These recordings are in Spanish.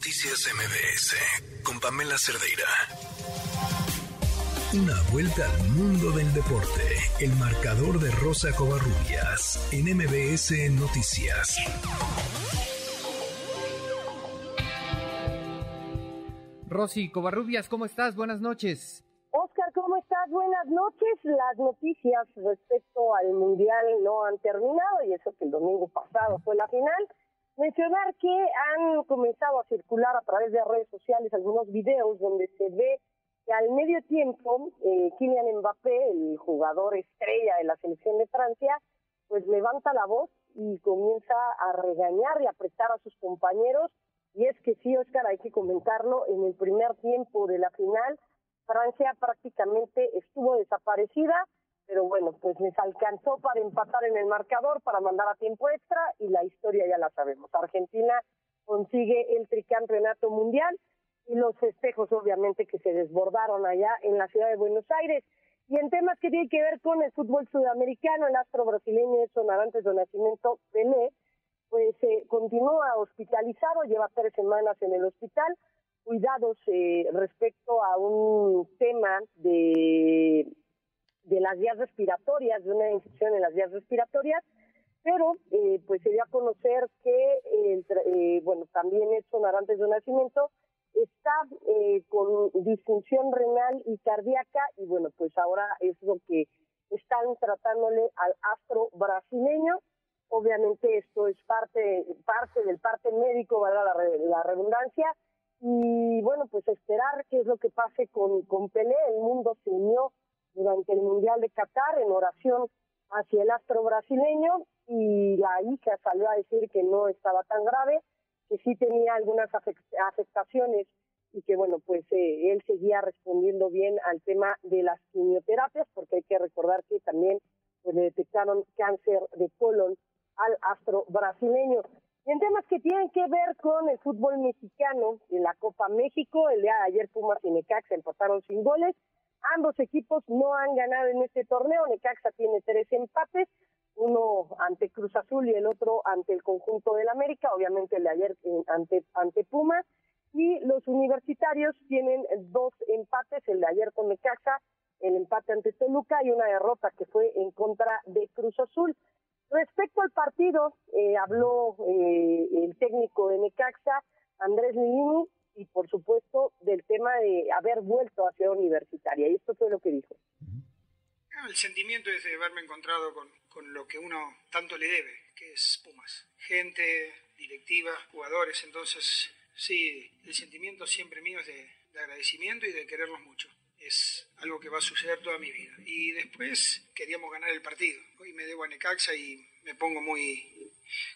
Noticias MBS con Pamela Cerdeira. Una vuelta al mundo del deporte. El marcador de Rosa Covarrubias en MBS Noticias. Rosy Covarrubias, ¿cómo estás? Buenas noches. Oscar, ¿cómo estás? Buenas noches. Las noticias respecto al Mundial no han terminado y eso que el domingo pasado fue la final. Mencionar que han comenzado a circular a través de redes sociales algunos videos donde se ve que al medio tiempo eh, Kylian Mbappé, el jugador estrella de la selección de Francia, pues levanta la voz y comienza a regañar y apretar a sus compañeros. Y es que sí, Oscar, hay que comentarlo, en el primer tiempo de la final, Francia prácticamente estuvo desaparecida pero bueno, pues les alcanzó para empatar en el marcador, para mandar a tiempo extra y la historia ya la sabemos. Argentina consigue el tricampeonato mundial y los festejos obviamente que se desbordaron allá en la ciudad de Buenos Aires. Y en temas que tienen que ver con el fútbol sudamericano, el astro brasileño Edson Arantes de Nacimiento Pelé, pues eh, continúa hospitalizado, lleva tres semanas en el hospital, cuidados eh, respecto a un tema de de las vías respiratorias, de una infección en las vías respiratorias, pero eh, pues se dio a conocer que, eh, bueno, también Edson Arantes de Nacimiento está eh, con disfunción renal y cardíaca y bueno, pues ahora es lo que están tratándole al astro brasileño. Obviamente esto es parte, parte del parte médico. La, la redundancia. Y bueno, pues esperar qué es lo que pase con, con Pelé. El mundo se unió durante el Mundial de Qatar en oración hacia el astro brasileño y la hija salió a decir que no estaba tan grave, que sí tenía algunas afectaciones y que bueno, pues eh, él seguía respondiendo bien al tema de las quimioterapias, porque hay que recordar que también pues, le detectaron cáncer de colon al astro brasileño. Y en temas que tienen que ver con el fútbol mexicano, en la Copa México, el día de ayer Pumas y Necaxa empataron sin goles, Ambos equipos no han ganado en este torneo. Necaxa tiene tres empates, uno ante Cruz Azul y el otro ante el conjunto del América, obviamente el de ayer eh, ante, ante Pumas. Y los universitarios tienen dos empates, el de ayer con Necaxa, el empate ante Toluca y una derrota que fue en contra de Cruz Azul. Respecto al partido, eh, habló eh, el técnico de Necaxa, Andrés Lilini, y por supuesto del tema de haber vuelto a Ciudad Universitaria. Y esto fue lo que dijo. El sentimiento es de haberme encontrado con, con lo que uno tanto le debe, que es Pumas. Gente, directiva, jugadores, entonces sí, el sentimiento siempre mío es de, de agradecimiento y de quererlos mucho es algo que va a suceder toda mi vida. Y después queríamos ganar el partido. Hoy me debo a Necaxa y me pongo muy...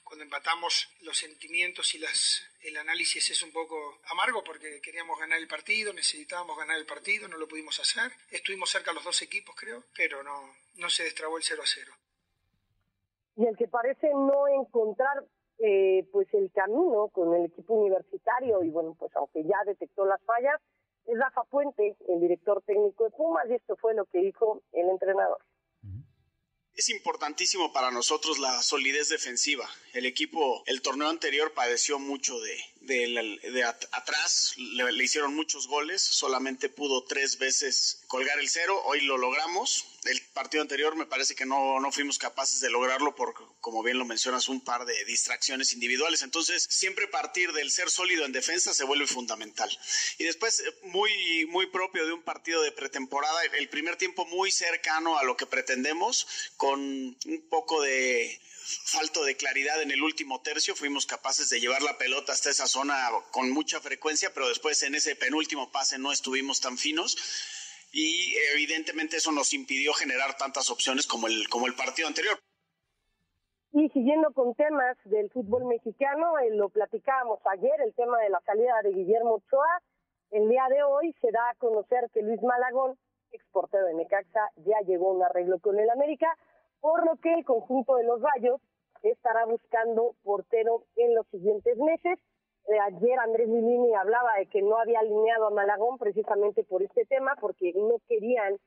Cuando empatamos los sentimientos y las, el análisis es un poco amargo porque queríamos ganar el partido, necesitábamos ganar el partido, no lo pudimos hacer. Estuvimos cerca los dos equipos, creo, pero no, no se destrabó el 0 a 0. Y el que parece no encontrar eh, pues el camino con el equipo universitario y bueno, pues aunque ya detectó las fallas, es Rafa Puente, el director técnico de Pumas, y esto fue lo que dijo el entrenador. Es importantísimo para nosotros la solidez defensiva. El equipo, el torneo anterior padeció mucho de, de, atrás, le, hicieron muchos goles, solamente pudo tres veces colgar el cero, hoy lo logramos. El partido anterior me parece que no, no fuimos capaces de lograrlo por, como bien lo mencionas, un par de distracciones individuales. Entonces, siempre partir del ser sólido en defensa se vuelve fundamental. Y después, muy, muy propio de un partido de pretemporada, el primer tiempo muy cercano a lo que pretendemos, con un poco de falto de claridad en el último tercio, fuimos capaces de llevar la pelota hasta esa zona con mucha frecuencia, pero después en ese penúltimo pase no estuvimos tan finos. Y evidentemente eso nos impidió generar tantas opciones como el, como el partido anterior. Y siguiendo con temas del fútbol mexicano, eh, lo platicábamos ayer, el tema de la salida de Guillermo Ochoa, el día de hoy se da a conocer que Luis Malagón, exportero de Necaxa, ya llegó a un arreglo con el América, por lo que el conjunto de los Rayos estará buscando portero en los siguientes meses. Eh, ayer Andrés Lilini hablaba de que no había alineado a Malagón precisamente por este tema, porque no querían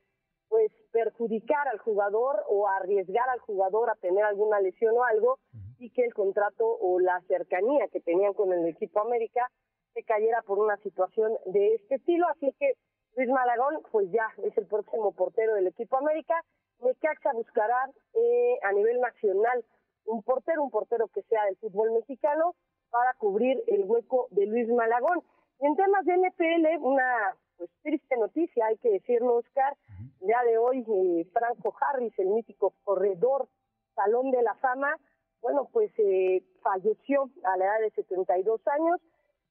pues perjudicar al jugador o arriesgar al jugador a tener alguna lesión o algo y que el contrato o la cercanía que tenían con el equipo América se cayera por una situación de este estilo. Así que Luis Malagón, pues ya es el próximo portero del equipo América. Necaxa buscará eh, a nivel nacional un portero, un portero que sea del fútbol mexicano para cubrir el hueco de Luis Malagón. Y en temas de NPL, una pues triste noticia, hay que decirlo, Oscar. Ya de hoy, eh, Franco Harris, el mítico corredor Salón de la Fama, bueno, pues eh, falleció a la edad de 72 años.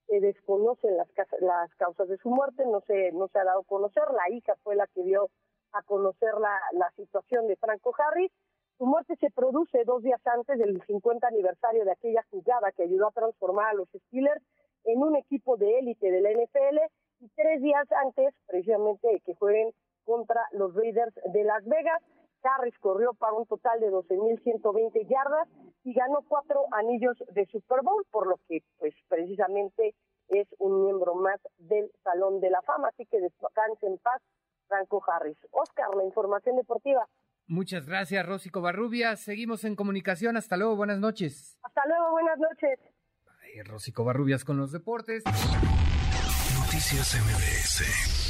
Se desconocen las, las causas de su muerte, no se, no se ha dado a conocer. La hija fue la que dio a conocer la, situación de Franco Harris. Su muerte se produce dos días antes del 50 aniversario de aquella jugada que ayudó a transformar a los Steelers en un equipo de élite de la NFL y tres días antes, precisamente, de que jueguen contra los Raiders de Las Vegas. Harris corrió para un total de 12.120 yardas y ganó cuatro anillos de Super Bowl, por lo que, pues, precisamente es un miembro más del Salón de la Fama. Así que descanse en paz, Franco Harris. Oscar, la información deportiva. Muchas gracias, Rosy Covarrubias. Seguimos en comunicación. Hasta luego, buenas noches. Hasta luego, buenas noches. Rosy Covarrubias con los deportes. Noticias MBS.